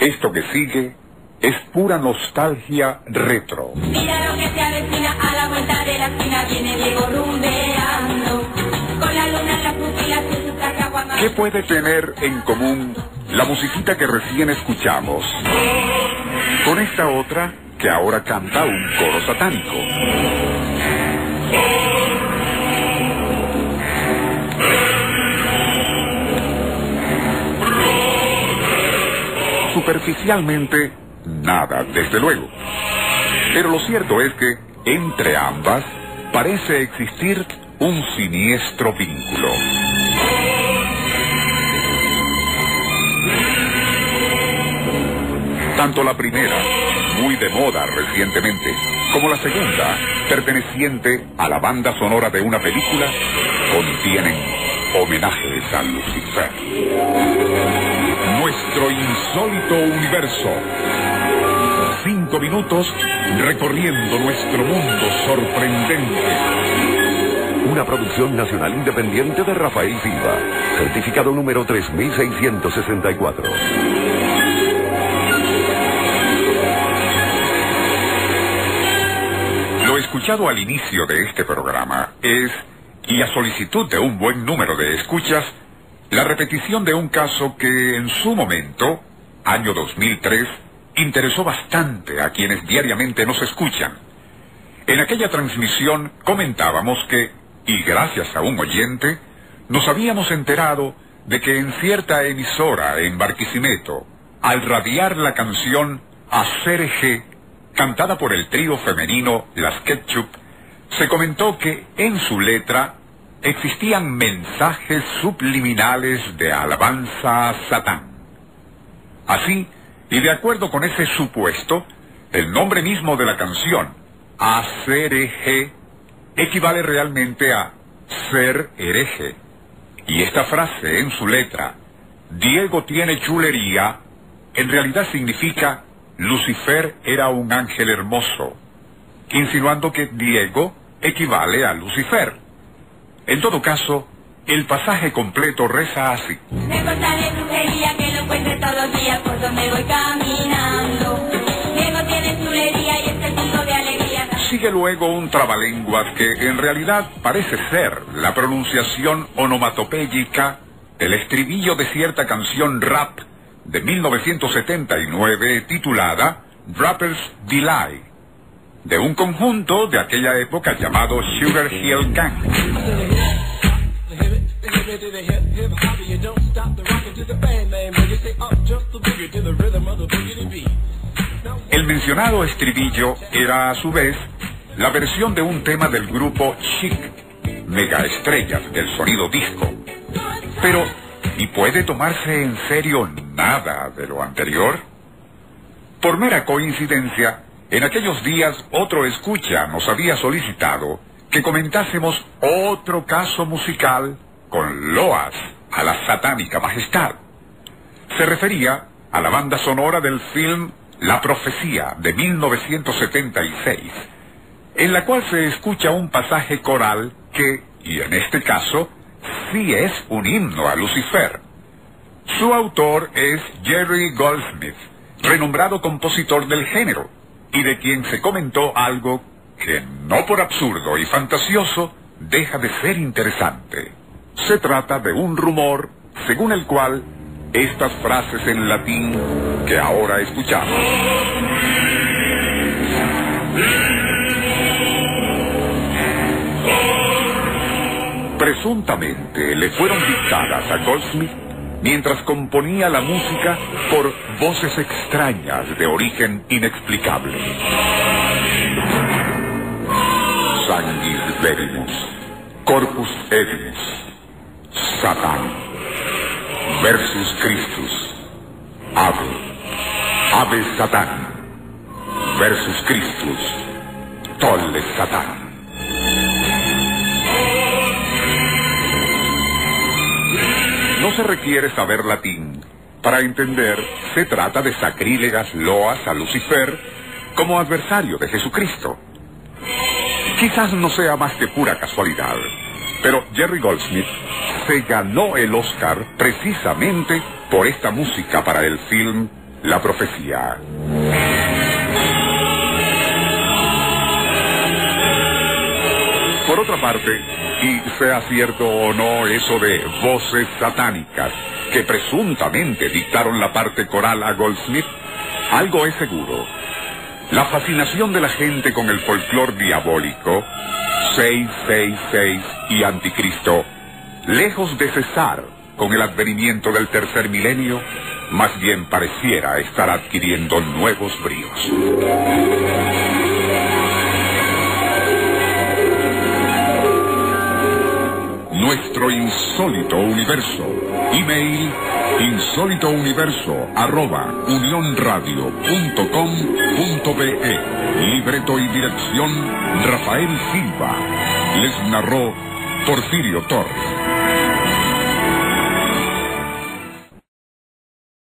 Esto que sigue es pura nostalgia retro. Mira lo que se avecina a la vuelta de la esquina viene Diego rumbeando con la luna en las pupilas y su traje aguamado. ¿Qué puede tener en común la musiquita que recién escuchamos con esta otra que ahora canta un coro satánico? Superficialmente, nada, desde luego. Pero lo cierto es que entre ambas parece existir un siniestro vínculo. Tanto la primera, muy de moda recientemente, como la segunda, perteneciente a la banda sonora de una película, contienen homenajes a Lucifer. Nuestro insólito universo. Cinco minutos recorriendo nuestro mundo sorprendente. Una producción nacional independiente de Rafael Silva. Certificado número 3664. Lo escuchado al inicio de este programa es, y a solicitud de un buen número de escuchas, la repetición de un caso que en su momento, año 2003, interesó bastante a quienes diariamente nos escuchan. En aquella transmisión comentábamos que, y gracias a un oyente, nos habíamos enterado de que en cierta emisora en Barquisimeto, al radiar la canción G, cantada por el trío femenino Las Ketchup, se comentó que en su letra existían mensajes subliminales de alabanza a Satán. Así, y de acuerdo con ese supuesto, el nombre mismo de la canción, Eje, equivale realmente a ser hereje. Y esta frase en su letra, Diego tiene chulería, en realidad significa Lucifer era un ángel hermoso, insinuando que Diego equivale a Lucifer. En todo caso, el pasaje completo reza así. Me corta de brujería que lo encuentre todos los días por donde voy caminando. Diego tiene chulería y es testigo de alegría. Sigue luego un trabalenguas que en realidad parece ser la pronunciación onomatopéyica del estribillo de cierta canción rap de 1979 titulada Rapper's Delight, de un conjunto de aquella época llamado Sugar Hill Gang. El mencionado estribillo era a su vez la versión de un tema del grupo Chic, mega estrellas del sonido disco. Pero, ¿y puede tomarse en serio nada de lo anterior? Por mera coincidencia, en aquellos días otro escucha nos había solicitado que comentásemos otro caso musical con loas a la satánica majestad. Se refería a la banda sonora del film La Profecía de 1976, en la cual se escucha un pasaje coral que, y en este caso, sí es un himno a Lucifer. Su autor es Jerry Goldsmith, renombrado compositor del género, y de quien se comentó algo que, no por absurdo y fantasioso, deja de ser interesante. Se trata de un rumor según el cual estas frases en latín que ahora escuchamos presuntamente le fueron dictadas a Goldsmith mientras componía la música por voces extrañas de origen inexplicable. Verimus, Corpus Edimus, Satán, versus Christus, Ave, Ave Satán, versus Christus, Tolle Satán. No se requiere saber latín para entender se trata de sacrílegas loas a Lucifer como adversario de Jesucristo. Quizás no sea más que pura casualidad, pero Jerry Goldsmith se ganó el Oscar precisamente por esta música para el film la profecía. Por otra parte, y sea cierto o no eso de voces satánicas que presuntamente dictaron la parte coral a Goldsmith, algo es seguro. La fascinación de la gente con el folclor diabólico, 666 y Anticristo, lejos de cesar con el advenimiento del tercer milenio, más bien pareciera estar adquiriendo nuevos bríos. Nuestro insólito universo. Email insólitouniverso arroba unionradio.com.be Libreto y dirección Rafael Silva. Les narró Porfirio Torres.